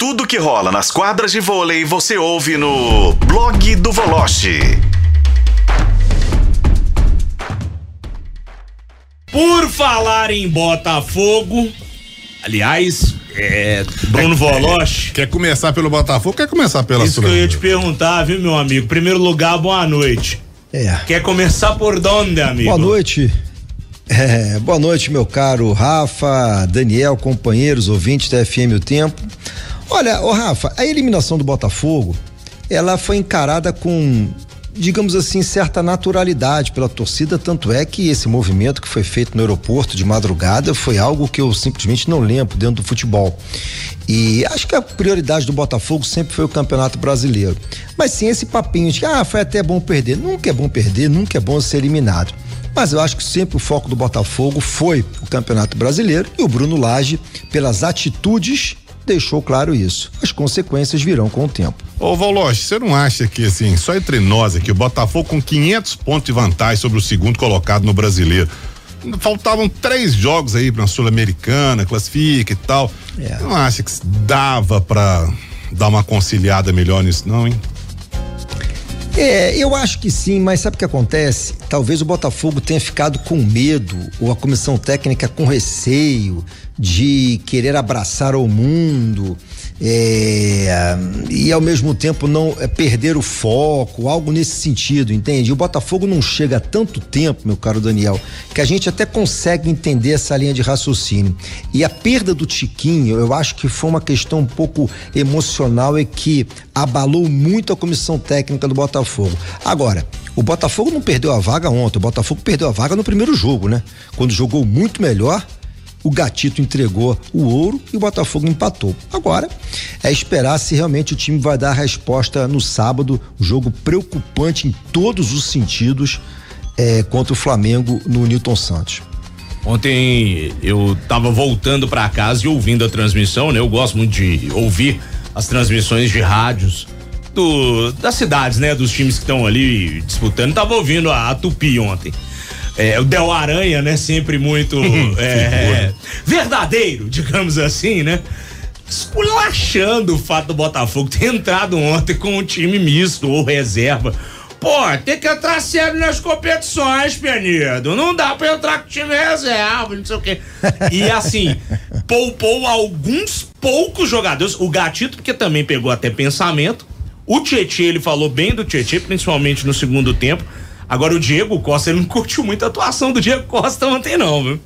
Tudo que rola nas quadras de vôlei você ouve no blog do Voloche. Por falar em Botafogo, aliás, é, Bruno Voloche. Quer começar pelo Botafogo? Quer começar pela Isso que eu ia te perguntar, viu, meu amigo? Primeiro lugar, boa noite. É. Quer começar por onde, amigo? Boa noite. É, boa noite, meu caro Rafa, Daniel, companheiros, ouvintes da FM O Tempo. Olha, ô Rafa, a eliminação do Botafogo, ela foi encarada com, digamos assim, certa naturalidade pela torcida, tanto é que esse movimento que foi feito no aeroporto de madrugada foi algo que eu simplesmente não lembro dentro do futebol. E acho que a prioridade do Botafogo sempre foi o Campeonato Brasileiro. Mas sim esse papinho de ah, foi até bom perder. Nunca é bom perder, nunca é bom ser eliminado. Mas eu acho que sempre o foco do Botafogo foi o Campeonato Brasileiro e o Bruno Lage, pelas atitudes deixou claro isso. As consequências virão com o tempo. Ô Valoche, você não acha que assim, só entre nós aqui, o Botafogo com 500 pontos de vantagem sobre o segundo colocado no brasileiro, faltavam três jogos aí pra Sul-Americana, classifica e tal. É. Não acha que dava pra dar uma conciliada melhor nisso não, hein? É, eu acho que sim, mas sabe o que acontece? Talvez o Botafogo tenha ficado com medo, ou a comissão técnica com receio de querer abraçar o mundo é, e ao mesmo tempo não é, perder o foco, algo nesse sentido, entende? O Botafogo não chega há tanto tempo, meu caro Daniel, que a gente até consegue entender essa linha de raciocínio. E a perda do Tiquinho, eu acho que foi uma questão um pouco emocional e que abalou muito a comissão técnica do Botafogo. Agora, o Botafogo não perdeu a vaga ontem, o Botafogo perdeu a vaga no primeiro jogo, né? Quando jogou muito melhor o Gatito entregou o ouro e o Botafogo empatou. Agora é esperar se realmente o time vai dar a resposta no sábado, um jogo preocupante em todos os sentidos é, contra o Flamengo no Newton Santos. Ontem eu tava voltando para casa e ouvindo a transmissão, né? Eu gosto muito de ouvir as transmissões de rádios do, das cidades, né? Dos times que estão ali disputando. Tava ouvindo a, a Tupi ontem. É, o Del Aranha, né? Sempre muito é, verdadeiro, digamos assim, né? Esculachando o fato do Botafogo ter entrado ontem com um time misto ou reserva. Pô, tem que entrar sério nas competições, Penido. Não dá pra entrar com time reserva, não sei o quê. E assim, poupou alguns poucos jogadores. O Gatito, porque também pegou até pensamento. O Tietchan, ele falou bem do Tietchan, principalmente no segundo tempo. Agora o Diego Costa, ele não curtiu muito a atuação do Diego Costa ontem, não, viu?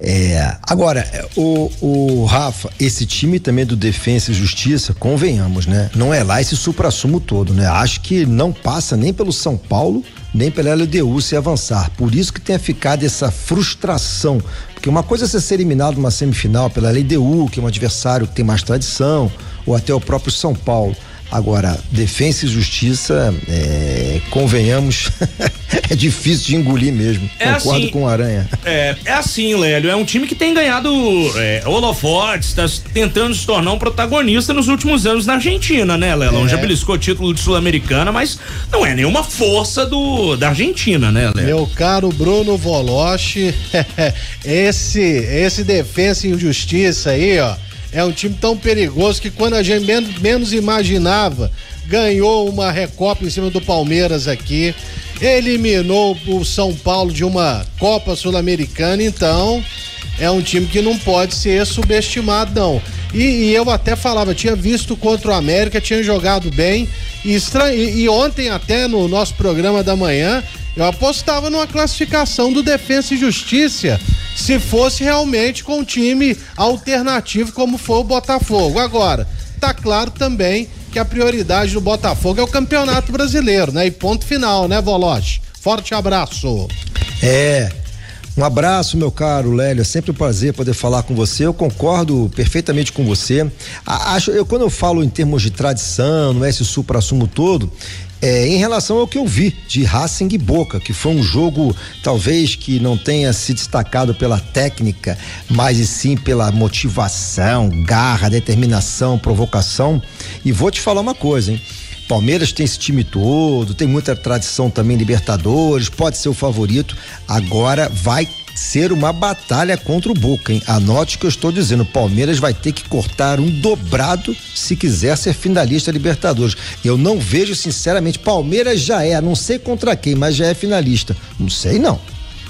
É, agora, o, o Rafa, esse time também do Defensa e Justiça, convenhamos, né? Não é lá esse supra-sumo todo, né? Acho que não passa nem pelo São Paulo, nem pela LDU se avançar. Por isso que tenha ficado essa frustração. Porque uma coisa é você ser eliminado numa semifinal pela LDU, que é um adversário que tem mais tradição, ou até o próprio São Paulo. Agora, defesa e justiça, é, convenhamos, é difícil de engolir mesmo. É Concordo assim, com o Aranha. É, é assim, Lélio. É um time que tem ganhado é, holofotes, está tentando se tornar um protagonista nos últimos anos na Argentina, né, Lélio? É. Já beliscou título de Sul-Americana, mas não é nenhuma força do da Argentina, né, Lélio? Meu caro Bruno Voloche, esse, esse defesa e justiça aí, ó é um time tão perigoso que quando a gente menos, imaginava, ganhou uma recopa em cima do Palmeiras aqui, eliminou o São Paulo de uma Copa Sul-Americana, então é um time que não pode ser subestimado, não. E, e, eu até falava, tinha visto contra o América, tinha jogado bem. E, e, e, ontem, até no nosso programa da manhã, eu apostava numa classificação do Defensa e Justiça se fosse realmente com um time alternativo como foi o Botafogo. Agora, tá claro também que a prioridade do Botafogo é o Campeonato Brasileiro, né? E ponto final, né, Voloche? Forte abraço. É. Um abraço, meu caro Lélio. É sempre um prazer poder falar com você. Eu concordo perfeitamente com você. Acho, eu, quando eu falo em termos de tradição, não é esse supra-sumo todo, é, em relação ao que eu vi de Racing e Boca, que foi um jogo talvez que não tenha se destacado pela técnica, mas e sim pela motivação, garra, determinação, provocação. E vou te falar uma coisa, hein? Palmeiras tem esse time todo, tem muita tradição também Libertadores, pode ser o favorito. Agora vai ser uma batalha contra o Boca, hein? Anote que eu estou dizendo. Palmeiras vai ter que cortar um dobrado se quiser ser finalista Libertadores. Eu não vejo, sinceramente, Palmeiras já é, não sei contra quem, mas já é finalista. Não sei, não.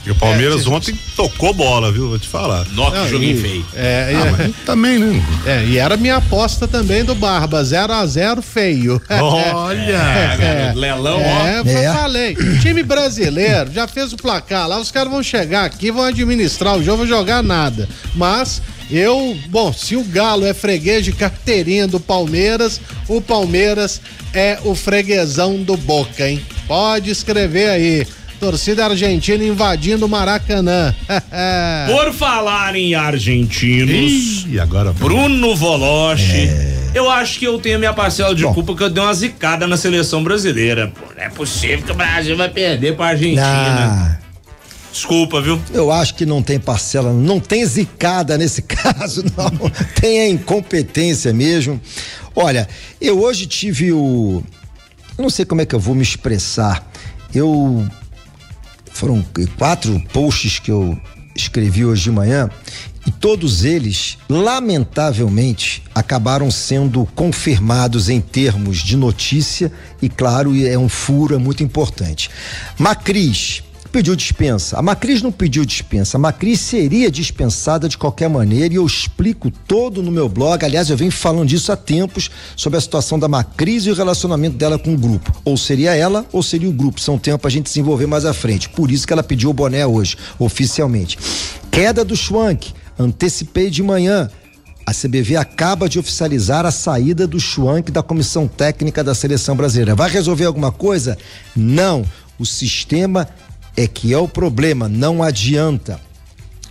E o Palmeiras é, ontem tocou bola, viu? Vou te falar. Nota joguinho feio. É, ah, é, também, né? É, e era minha aposta também do Barba, 0 a 0 feio. Olha! É, é, Lelão, é, ó. É, falei. Time brasileiro já fez o placar lá, os caras vão chegar aqui, vão administrar o jogo, vão jogar nada. Mas eu, bom, se o Galo é freguês de carteirinha do Palmeiras, o Palmeiras é o freguesão do Boca, hein? Pode escrever aí. Torcida argentina invadindo o Maracanã. Por falar em argentinos, e agora Bruno Voloche. É... Eu acho que eu tenho a minha parcela de Bom. culpa que eu dei uma zicada na seleção brasileira. Pô, não é possível que o Brasil vai perder pra Argentina. Ah. Desculpa, viu? Eu acho que não tem parcela, não tem zicada nesse caso, não. tem a incompetência mesmo. Olha, eu hoje tive o. Eu não sei como é que eu vou me expressar. Eu foram quatro posts que eu escrevi hoje de manhã e todos eles, lamentavelmente, acabaram sendo confirmados em termos de notícia e, claro, é um furo, é muito importante. Macris pediu dispensa. A Macris não pediu dispensa. A Macris seria dispensada de qualquer maneira e eu explico todo no meu blog. Aliás, eu venho falando disso há tempos sobre a situação da Macris e o relacionamento dela com o grupo. Ou seria ela ou seria o grupo. São tempo a gente desenvolver mais à frente. Por isso que ela pediu o boné hoje, oficialmente. Queda do Schwank. Antecipei de manhã. A CBV acaba de oficializar a saída do Schwank da comissão técnica da seleção brasileira. Vai resolver alguma coisa? Não. O sistema é que é o problema, não adianta.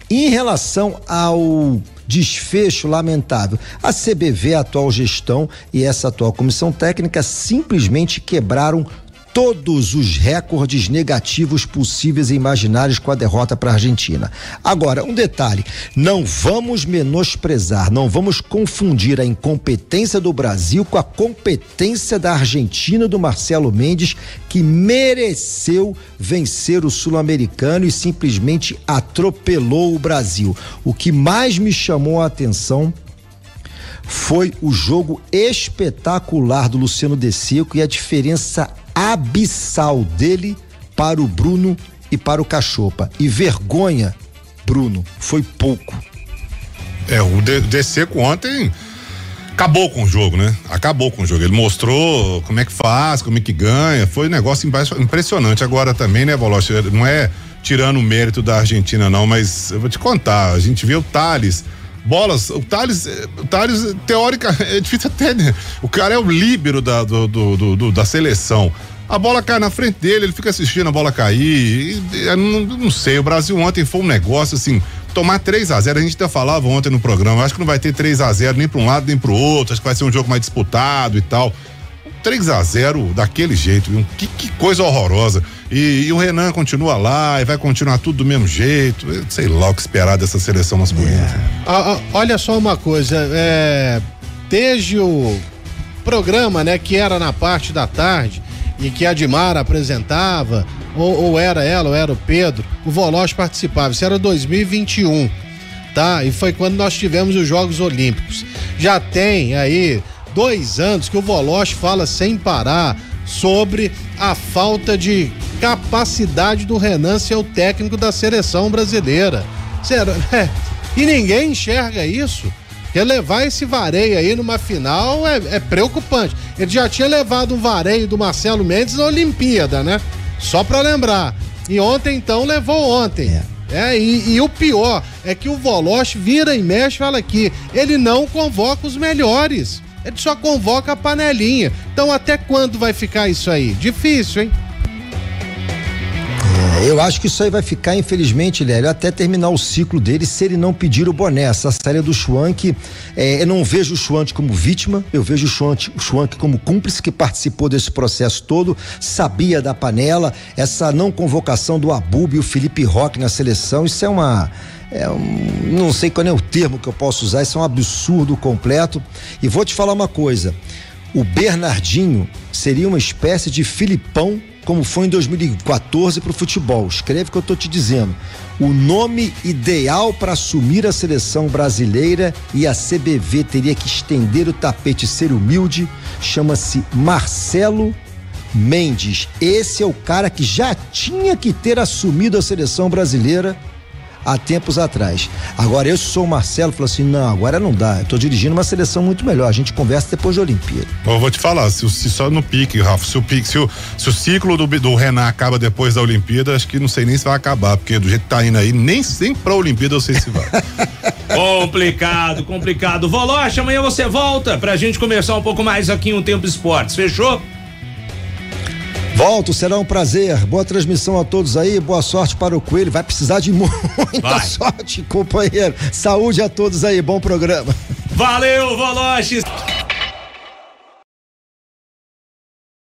Em relação ao desfecho lamentável, a CBV, a atual gestão e essa atual comissão técnica simplesmente quebraram todos os recordes negativos possíveis e imaginários com a derrota para a Argentina. Agora, um detalhe: não vamos menosprezar, não vamos confundir a incompetência do Brasil com a competência da Argentina do Marcelo Mendes, que mereceu vencer o sul-americano e simplesmente atropelou o Brasil. O que mais me chamou a atenção foi o jogo espetacular do Luciano De Seco e a diferença abissal dele para o Bruno e para o Cachopa. E vergonha, Bruno, foi pouco. É, o Seco ontem acabou com o jogo, né? Acabou com o jogo. Ele mostrou como é que faz, como é que ganha. Foi um negócio impressionante. Agora também, né, Bolocha? Não é tirando o mérito da Argentina, não, mas eu vou te contar. A gente vê o Thales bolas. O Thales, o Thales, teórica, é difícil até, né? O cara é o líbero da, do, do, do, da seleção. A bola cai na frente dele, ele fica assistindo a bola cair. E, e, não, não, sei, o Brasil ontem foi um negócio assim, tomar 3 a 0 a gente até falava ontem no programa, acho que não vai ter 3 a 0 nem para um lado nem para o outro, acho que vai ser um jogo mais disputado e tal. 3 a 0 daquele jeito, viu? Que, que coisa horrorosa. E, e, o Renan continua lá e vai continuar tudo do mesmo jeito. sei lá o que esperar dessa seleção masculina. É. Ah, ah, olha só uma coisa, é, desde o programa, né, que era na parte da tarde e que a Dimara apresentava, ou, ou era ela, ou era o Pedro, o Voloz participava. Isso era 2021, tá? E foi quando nós tivemos os Jogos Olímpicos. Já tem aí dois anos que o Voloche fala sem parar sobre a falta de capacidade do Renan ser o técnico da seleção brasileira. Sério, é, e ninguém enxerga isso. Porque levar esse vareio aí numa final é, é, preocupante. Ele já tinha levado um vareio do Marcelo Mendes na Olimpíada, né? Só para lembrar. E ontem, então, levou ontem. É. É, e, e, o pior é que o Voloche vira e mexe fala aqui, ele não convoca os melhores. Ele só convoca a panelinha. Então até quando vai ficar isso aí? Difícil, hein? Eu acho que isso aí vai ficar, infelizmente, Lélio, até terminar o ciclo dele se ele não pedir o boné. Essa série do Schwank, é, eu não vejo o Schwank como vítima, eu vejo o Schwank, o como cúmplice que participou desse processo todo, sabia da panela, essa não convocação do Abub e o Felipe Roque na seleção, isso é uma é um, não sei qual é o termo que eu posso usar, isso é um absurdo completo. E vou te falar uma coisa: o Bernardinho seria uma espécie de Filipão, como foi em 2014 para o futebol. Escreve o que eu estou te dizendo. O nome ideal para assumir a seleção brasileira e a CBV teria que estender o tapete e ser humilde. Chama-se Marcelo Mendes. Esse é o cara que já tinha que ter assumido a seleção brasileira há tempos atrás. Agora, eu sou o Marcelo, falo assim: não, agora não dá. Eu tô dirigindo uma seleção muito melhor. A gente conversa depois da Olimpíada. Eu vou te falar, se, se só no pique, Rafa, se o, pique, se o, se o ciclo do, do Renan acaba depois da Olimpíada, acho que não sei nem se vai acabar, porque do jeito que tá indo aí, nem, nem pra Olimpíada eu sei se vai. complicado, complicado. Voloche, amanhã você volta pra gente conversar um pouco mais aqui em um Tempo Esportes, fechou? Volto, será um prazer. Boa transmissão a todos aí, boa sorte para o Coelho. Vai precisar de muita Vai. sorte, companheiro. Saúde a todos aí, bom programa. Valeu, Voloches.